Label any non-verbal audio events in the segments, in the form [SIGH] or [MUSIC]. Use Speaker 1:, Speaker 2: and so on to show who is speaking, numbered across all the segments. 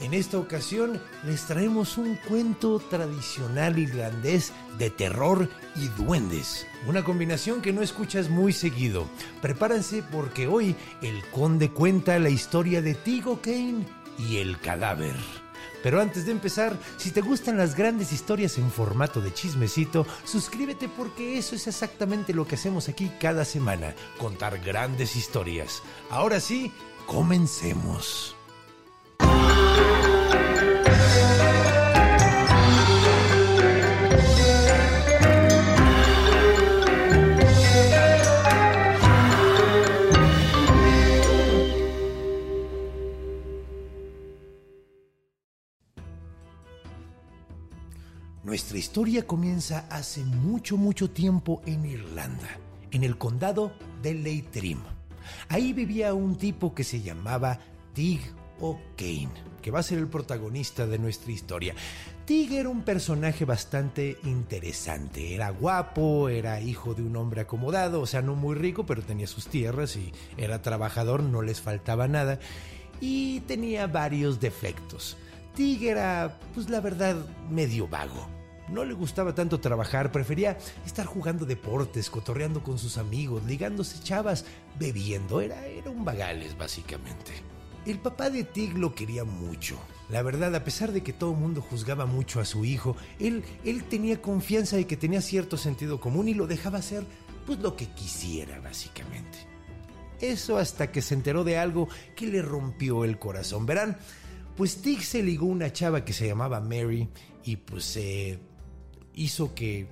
Speaker 1: En esta ocasión les traemos un cuento tradicional irlandés de terror y duendes. Una combinación que no escuchas muy seguido. Prepárense porque hoy el conde cuenta la historia de Tigo Kane y el cadáver. Pero antes de empezar, si te gustan las grandes historias en formato de chismecito, suscríbete porque eso es exactamente lo que hacemos aquí cada semana, contar grandes historias. Ahora sí, comencemos. Nuestra historia comienza hace mucho, mucho tiempo en Irlanda, en el condado de Leitrim. Ahí vivía un tipo que se llamaba Tig O'Kane, que va a ser el protagonista de nuestra historia. Tig era un personaje bastante interesante. Era guapo, era hijo de un hombre acomodado, o sea, no muy rico, pero tenía sus tierras y era trabajador, no les faltaba nada. Y tenía varios defectos. Tig era, pues la verdad, medio vago. No le gustaba tanto trabajar, prefería estar jugando deportes, cotorreando con sus amigos, ligándose chavas, bebiendo. Era, era un vagales, básicamente. El papá de Tig lo quería mucho. La verdad, a pesar de que todo el mundo juzgaba mucho a su hijo, él, él tenía confianza de que tenía cierto sentido común y lo dejaba hacer pues lo que quisiera, básicamente. Eso hasta que se enteró de algo que le rompió el corazón. Verán, pues Tig se ligó una chava que se llamaba Mary y pues se hizo que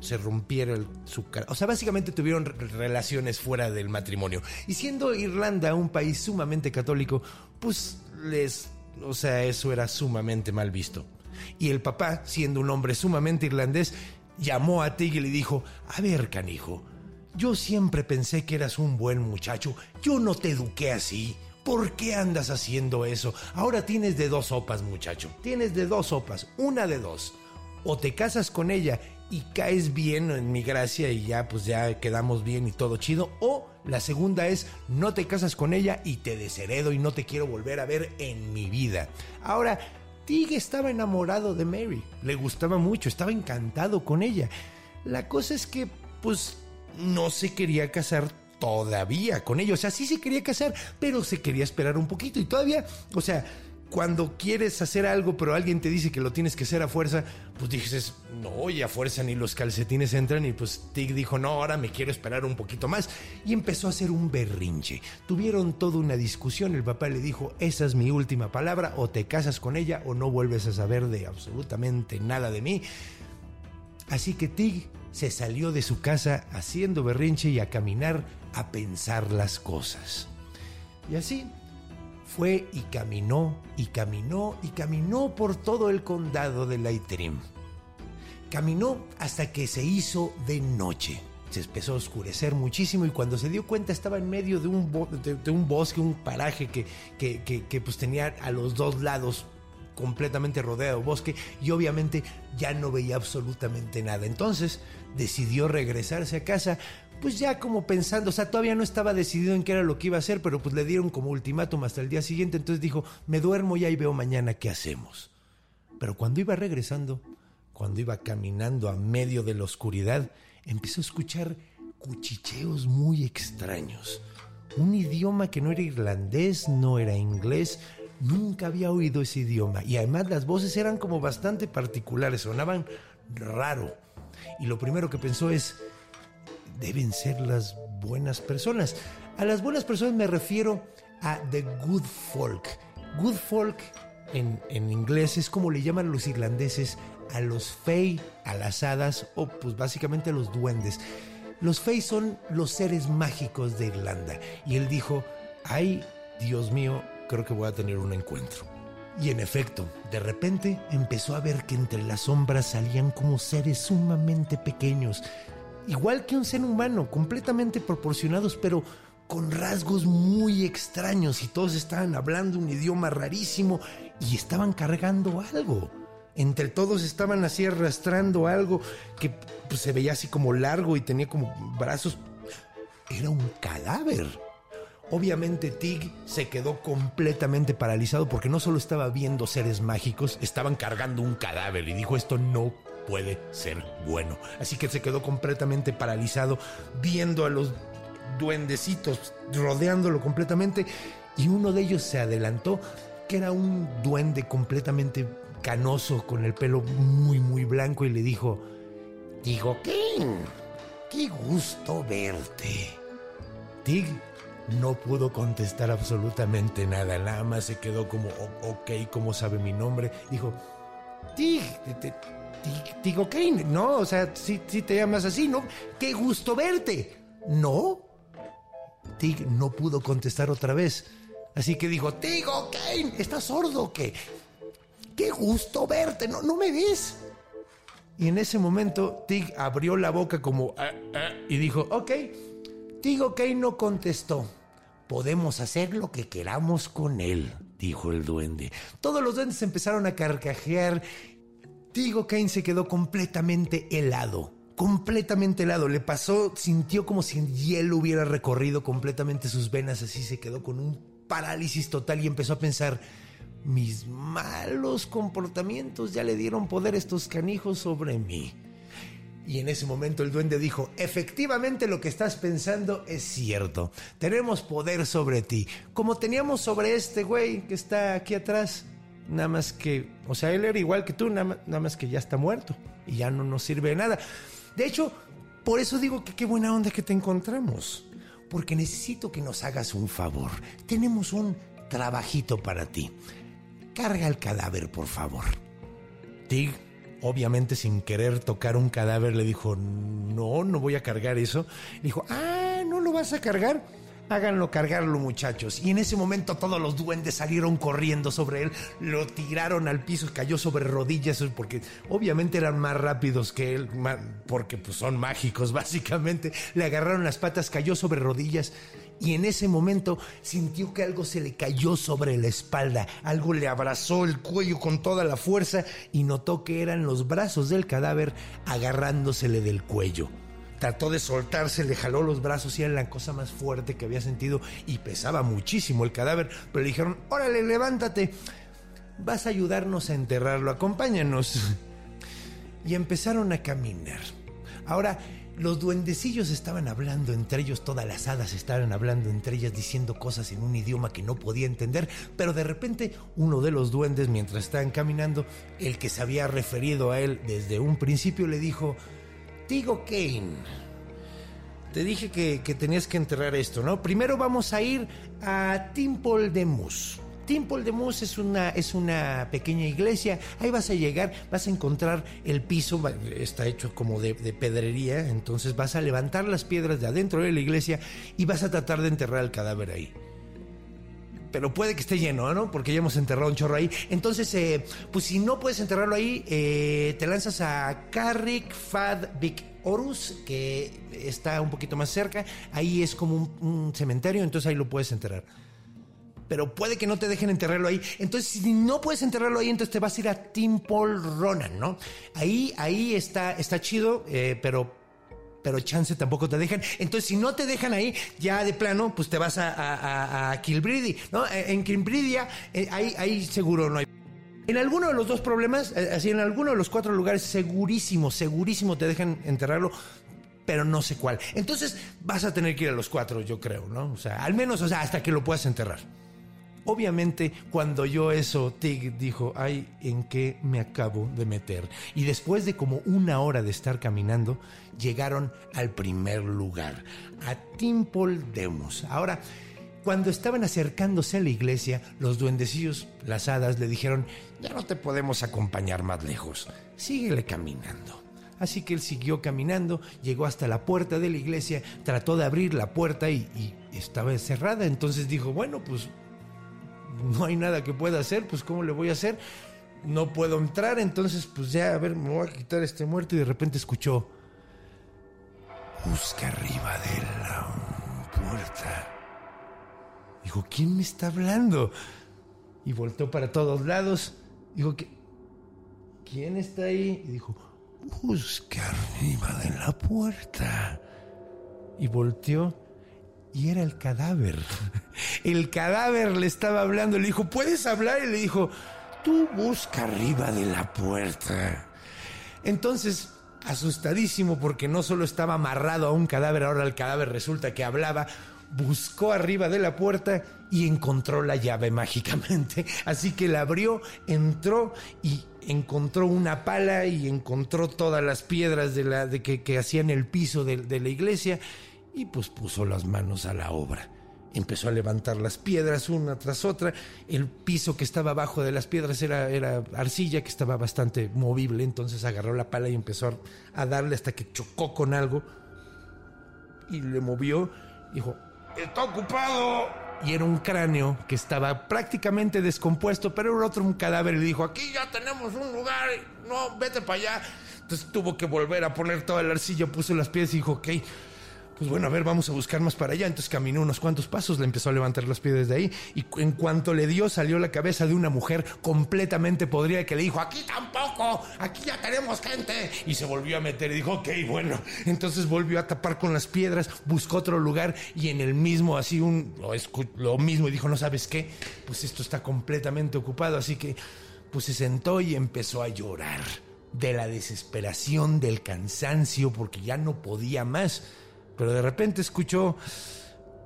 Speaker 1: se rompiera el, su cara. O sea, básicamente tuvieron relaciones fuera del matrimonio. Y siendo Irlanda un país sumamente católico, pues les... O sea, eso era sumamente mal visto. Y el papá, siendo un hombre sumamente irlandés, llamó a Tig y le dijo, a ver, canijo, yo siempre pensé que eras un buen muchacho, yo no te eduqué así. ¿Por qué andas haciendo eso? Ahora tienes de dos sopas, muchacho. Tienes de dos sopas, una de dos. O te casas con ella y caes bien en mi gracia y ya pues ya quedamos bien y todo chido. O la segunda es no te casas con ella y te desheredo y no te quiero volver a ver en mi vida. Ahora, Tig estaba enamorado de Mary. Le gustaba mucho, estaba encantado con ella. La cosa es que pues no se quería casar todavía con ella. O sea, sí se quería casar, pero se quería esperar un poquito. Y todavía, o sea, cuando quieres hacer algo, pero alguien te dice que lo tienes que hacer a fuerza, pues dices, no, y a fuerza ni los calcetines entran. Y pues Tig dijo, no, ahora me quiero esperar un poquito más. Y empezó a hacer un berrinche. Tuvieron toda una discusión. El papá le dijo, esa es mi última palabra, o te casas con ella o no vuelves a saber de absolutamente nada de mí. Así que Tig se salió de su casa haciendo berrinche y a caminar a pensar las cosas. Y así fue y caminó y caminó y caminó por todo el condado de Leitrim. Caminó hasta que se hizo de noche. Se empezó a oscurecer muchísimo y cuando se dio cuenta estaba en medio de un, de, un bosque, un paraje que, que, que- que, pues tenía a los dos lados completamente rodeado de bosque y obviamente ya no veía absolutamente nada. Entonces decidió regresarse a casa, pues ya como pensando, o sea, todavía no estaba decidido en qué era lo que iba a hacer, pero pues le dieron como ultimátum hasta el día siguiente, entonces dijo, me duermo y ahí veo mañana qué hacemos. Pero cuando iba regresando, cuando iba caminando a medio de la oscuridad, empezó a escuchar cuchicheos muy extraños. Un idioma que no era irlandés, no era inglés, nunca había oído ese idioma. Y además las voces eran como bastante particulares, sonaban raro. Y lo primero que pensó es, deben ser las buenas personas. A las buenas personas me refiero a The Good Folk. Good Folk en, en inglés es como le llaman los irlandeses a los fey, a las hadas o pues básicamente a los duendes. Los Fey son los seres mágicos de Irlanda. Y él dijo, ay, Dios mío, creo que voy a tener un encuentro. Y en efecto, de repente empezó a ver que entre las sombras salían como seres sumamente pequeños, igual que un ser humano, completamente proporcionados, pero con rasgos muy extraños y todos estaban hablando un idioma rarísimo y estaban cargando algo. Entre todos estaban así arrastrando algo que pues, se veía así como largo y tenía como brazos. Era un cadáver. Obviamente Tig se quedó completamente paralizado porque no solo estaba viendo seres mágicos, estaban cargando un cadáver y dijo esto no puede ser bueno. Así que se quedó completamente paralizado viendo a los duendecitos rodeándolo completamente y uno de ellos se adelantó que era un duende completamente canoso con el pelo muy muy blanco y le dijo, Digo, King, qué gusto verte. Tig no pudo contestar absolutamente nada, nada más se quedó como, ok, ¿cómo sabe mi nombre? Dijo, Tig, Tig, Tig, ok, no, o sea, si, te llamas así, ¿no? Qué gusto verte. ¿No? Tig no pudo contestar otra vez. Así que dijo, Tig, ok, ¿estás sordo o qué? gusto verte, ¿no, no me ves? Y en ese momento Tig abrió la boca como ah, ah", y dijo, ok, Tig ok no contestó. Podemos hacer lo que queramos con él, dijo el duende. Todos los duendes empezaron a carcajear. Tig Kane se quedó completamente helado completamente helado. Le pasó, sintió como si el hielo hubiera recorrido completamente sus venas, así se quedó con un parálisis total y empezó a pensar, mis malos comportamientos ya le dieron poder a estos canijos sobre mí. Y en ese momento el duende dijo, efectivamente lo que estás pensando es cierto. Tenemos poder sobre ti, como teníamos sobre este güey que está aquí atrás. Nada más que, o sea, él era igual que tú, nada, más que ya está muerto y ya no nos sirve de nada. De hecho, por eso digo que qué buena onda que te encontramos. Porque necesito que nos hagas un favor. Tenemos un trabajito para ti. Carga el cadáver, por favor. Tig, obviamente sin querer tocar un cadáver, le dijo, no, no voy a cargar eso. dijo, ah, ¿no lo vas a cargar? Háganlo cargarlo, muchachos. Y en ese momento todos los duendes salieron corriendo sobre él, lo tiraron al piso, cayó sobre rodillas, porque obviamente eran más rápidos que él, porque pues son mágicos, [LAUGHS] básicamente. Le agarraron las patas, cayó sobre rodillas y en ese momento sintió que algo se le cayó sobre la espalda, algo le abrazó el cuello con toda la fuerza y notó que eran los brazos del cadáver agarrándosele del cuello. Trató de soltarse, le jaló los brazos y era la cosa más fuerte que había sentido y pesaba muchísimo el cadáver, pero le dijeron, órale, levántate, vas a ayudarnos a enterrarlo, acompáñanos. [LAUGHS] Y empezaron a caminar. Ahora, los duendecillos estaban hablando entre ellos, todas las hadas estaban hablando entre ellas, diciendo cosas en un idioma que no podía entender, pero de repente uno de los duendes, mientras estaban caminando, el que se había referido a él desde un principio, le dijo, Kane, te dije que, tenías que enterrar esto, ¿no? Primero vamos a ir a Timple de Mus. Temple de Mus es una, es una pequeña iglesia. Ahí vas a llegar, vas a encontrar el piso, está hecho como de, de, pedrería. Entonces vas a levantar las piedras de adentro de la iglesia y vas a tratar de enterrar el cadáver ahí pero puede que esté lleno, ¿no? Porque ya hemos enterrado un chorro ahí. Entonces, eh, pues si no puedes enterrarlo ahí, eh, te lanzas a Carrick Fad Big Horus, que está un poquito más cerca. Ahí es como un, cementerio, entonces ahí lo puedes enterrar. Pero puede que no te dejen enterrarlo ahí. Entonces, si no puedes enterrarlo ahí, entonces te vas a ir a Tim Paul Ronan, ¿no? Ahí, ahí está, está chido, eh, pero pero chance tampoco te dejan. Entonces, si no te dejan ahí, ya de plano, pues te vas a, a, Kilbridi, ¿no? En Kilbridia, eh, ahí, ahí seguro no hay. En alguno de los dos problemas, eh, así en alguno de los cuatro lugares, segurísimo, segurísimo te dejan enterrarlo pero no sé cuál. Entonces vas a tener que ir a los cuatro, yo creo, ¿no? O sea, al menos, o sea, hasta que lo puedas enterrar. Obviamente, cuando yo eso, Tig dijo, ay, ¿en qué me acabo de meter? Y después de como una hora de estar caminando, llegaron al primer lugar, a Timpol Demos. Ahora, cuando estaban acercándose a la iglesia, los duendecillos, las hadas, le dijeron, ya no te podemos acompañar más lejos, síguele caminando. Así que él siguió caminando, llegó hasta la puerta de la iglesia, trató de abrir la puerta y, y estaba cerrada. Entonces dijo, bueno, pues [LAUGHS] no hay nada que pueda hacer, pues ¿cómo le voy a hacer? No puedo entrar, entonces pues ya, a ver, me voy a quitar este muerto y de repente escuchó, busca arriba de la puerta. Dijo, ¿quién me está hablando? Y volteó para todos lados. Dijo, ¿quién está ahí? Y dijo, busca arriba de la puerta. Y volteó y era el cadáver. [LAUGHS] El cadáver le estaba hablando, le dijo, ¿puedes hablar? Y le dijo, tú busca arriba de la puerta. Entonces, asustadísimo porque no solo estaba amarrado a un cadáver, ahora el cadáver resulta que hablaba, buscó arriba de la puerta y encontró la llave [LAUGHS] mágicamente. Así que la abrió, entró y encontró una pala y encontró todas las piedras de la, de que, hacían el piso de, de la iglesia y pues puso las manos a la obra. Empezó a levantar las piedras una tras otra. El piso que estaba abajo de las piedras era, era arcilla que estaba bastante movible. Entonces agarró la pala y empezó a darle hasta que chocó con algo. Y le movió. Dijo, está ocupado. Y era un cráneo que estaba prácticamente descompuesto, pero era otro un cadáver. Y le dijo, aquí ya tenemos un lugar. No, vete para allá. Entonces tuvo que volver a poner toda la arcilla, puso las piedras y dijo, ok pues bueno, a ver, vamos a buscar más para allá. Entonces caminó unos cuantos pasos, le empezó a levantar las piedras de ahí y en cuanto le dio salió la cabeza de una mujer completamente podrida que le dijo, aquí tampoco, aquí ya tenemos gente. Y se volvió a meter y dijo, ok, bueno. Entonces volvió a tapar con las piedras, buscó otro lugar y en el mismo, así un, lo, mismo y dijo, no sabes qué, pues esto está completamente ocupado. Así que pues se sentó y empezó a llorar de la desesperación, del cansancio, porque ya no podía más pero de repente escuchó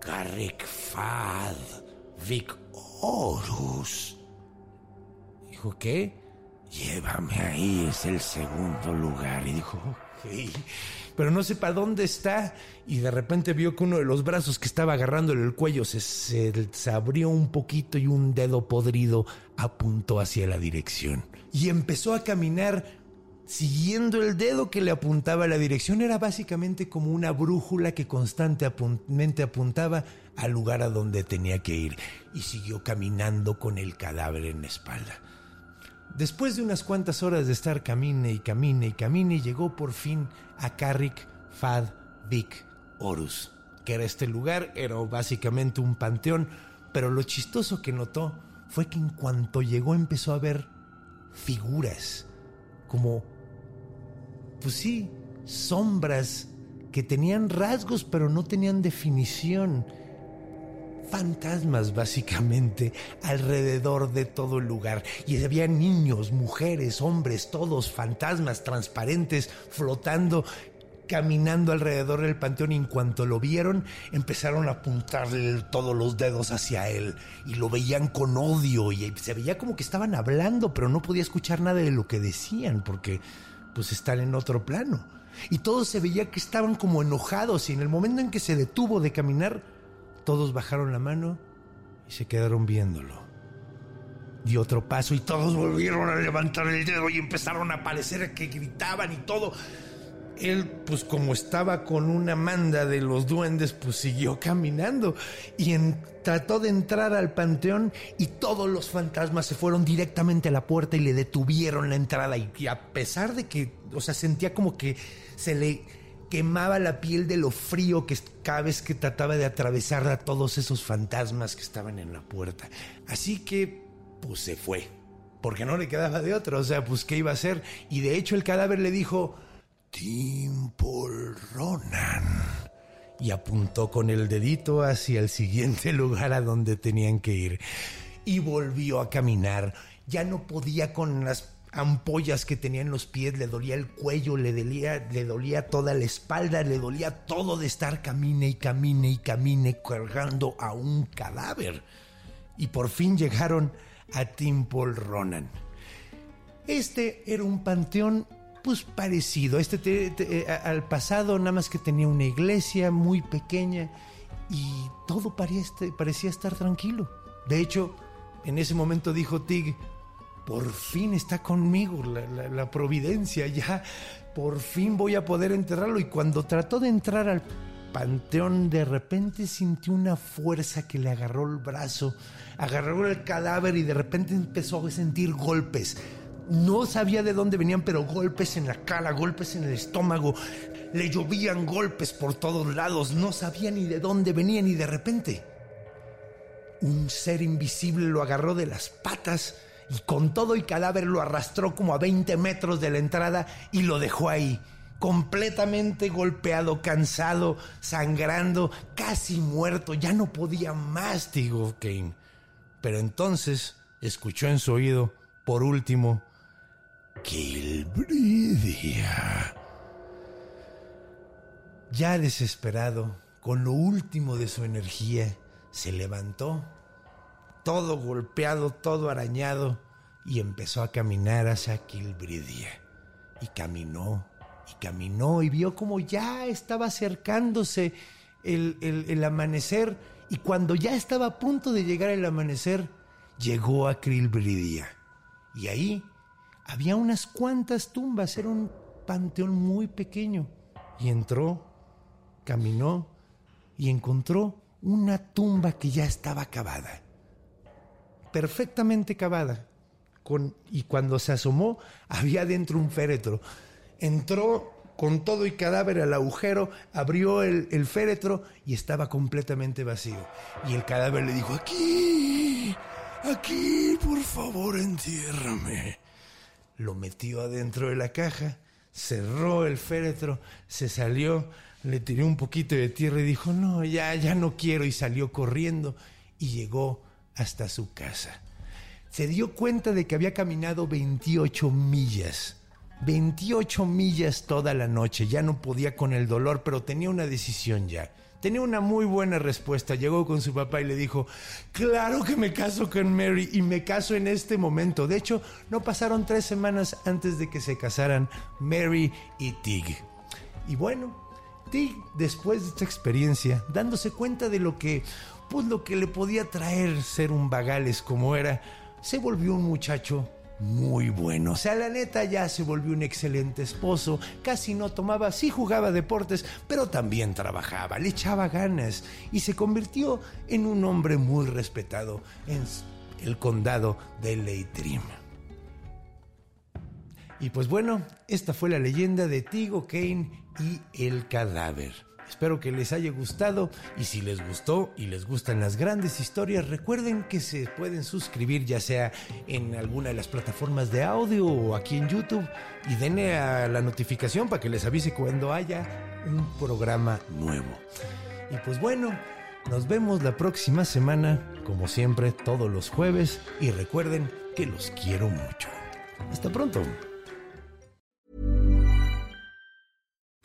Speaker 1: Carrick Fad Vic Horus. Dijo, ¿qué? Llévame ahí, es el segundo lugar. Y dijo, ok. Pero no sé para dónde está. Y de repente vio que uno de los brazos que estaba agarrándole el cuello se, se abrió un poquito y un dedo podrido apuntó hacia la dirección. Y empezó a caminar siguiendo el dedo que le apuntaba la dirección, era básicamente como una brújula que constantemente apuntaba al lugar a donde tenía que ir. Y siguió caminando con el cadáver en la espalda. Después de unas cuantas horas de estar camine y camine y camine, llegó por fin a Carrick Fad Vic Horus, que era este lugar, era básicamente un panteón, pero lo chistoso que notó fue que en cuanto llegó empezó a ver figuras, como pues sí, sombras que tenían rasgos pero no tenían definición. Fantasmas básicamente alrededor de todo el lugar. Y había niños, mujeres, hombres, todos fantasmas transparentes flotando caminando alrededor del panteón y en cuanto lo vieron empezaron a apuntarle todos los dedos hacia él y lo veían con odio y se veía como que estaban hablando pero no podía escuchar nada de lo que decían porque pues están en otro plano. Y todos se veía que estaban como enojados y en el momento en que se detuvo de caminar, todos bajaron la mano y se quedaron viéndolo. Dio otro paso y todos volvieron a levantar el dedo y empezaron a aparecer que gritaban y todo él, pues como estaba con una manda de los duendes, pues siguió caminando y trató de entrar al panteón y todos los fantasmas se fueron directamente a la puerta y le detuvieron la entrada y, a pesar de que, o sea, sentía como que se le quemaba la piel de lo frío que cada vez que trataba de atravesar a todos esos fantasmas que estaban en la puerta. Así que, pues se fue, porque no le quedaba de otra, o sea, pues qué iba a hacer. Y de hecho el cadáver le dijo, Paul Ronan. Y apuntó con el dedito hacia el siguiente [LAUGHS] lugar a donde tenían que ir. Y volvió a caminar. Ya no podía con las ampollas que tenía en los pies, le dolía el cuello, le dolía, le dolía toda la espalda, le dolía todo de estar camine y camine y camine cargando a un cadáver. Y por fin llegaron a Paul Ronan. Este era un panteón pues parecido este eh, al pasado, nada más que tenía una iglesia muy pequeña y todo parecía, parecía estar tranquilo. De hecho, en ese momento dijo Tig, por fin está conmigo la, providencia, ya por fin voy a poder enterrarlo. Y cuando trató de entrar al panteón, de repente sintió una fuerza que le agarró el brazo, agarró el cadáver y de repente empezó a sentir golpes. No sabía de dónde venían, pero golpes en la cara, golpes en el estómago. Le llovían golpes por todos lados. No sabía ni de dónde venían y de repente un ser invisible lo agarró de las patas y con todo y cadáver lo arrastró como a 20 metros de la entrada y lo dejó ahí, completamente golpeado, cansado, sangrando, casi muerto, ya no podía más, digo Kane. Pero entonces escuchó en su oído, por último, Kilbridia. Ya desesperado, con lo último de su energía, se levantó todo golpeado, todo arañado, y empezó a caminar hacia Kilbridia. Y caminó, y caminó, y vio como ya estaba acercándose el, amanecer, y cuando ya estaba a punto de llegar el amanecer, llegó a Kilbridia. Y ahí había unas cuantas tumbas, era un panteón muy pequeño. Y entró, caminó, y encontró una tumba que ya estaba cavada perfectamente cavada. Y cuando se asomó, había dentro un féretro. Entró con todo y cadáver al agujero, abrió el, el, féretro y estaba completamente vacío. Y el cadáver le dijo, aquí, aquí, por favor, entiérrame. Lo metió adentro de la caja, cerró el féretro, se salió, le tiró un poquito de tierra y dijo, no, ya, ya no quiero. Y salió corriendo y llegó hasta su casa. Se dio cuenta de que había caminado 28 millas. 28 millas toda la noche. Ya no podía con el dolor, pero tenía una decisión ya. Tenía una muy buena respuesta. Llegó con su papá y le dijo, claro que me caso con Mary y me caso en este momento. De hecho, no pasaron tres semanas antes de que se casaran Mary y Tig. Y bueno, Tig, después de esta experiencia, dándose cuenta de lo que pues lo que le podía traer ser un vagales como era, se volvió un muchacho muy bueno. O sea, la neta ya se volvió un excelente esposo, casi no tomaba, sí jugaba deportes, pero también trabajaba, le echaba ganas y se convirtió en un hombre muy respetado en el condado de Leitrim. Y pues bueno, esta fue la leyenda de Tigo Kane y el cadáver. Espero que les haya gustado y si les gustó y les gustan las grandes historias, recuerden que se pueden suscribir ya sea en alguna de las plataformas de audio o aquí en YouTube y denle a la notificación para que les avise cuando haya un programa nuevo. Y pues bueno, nos vemos la próxima semana, como siempre, todos los jueves y recuerden que los quiero mucho. Hasta pronto.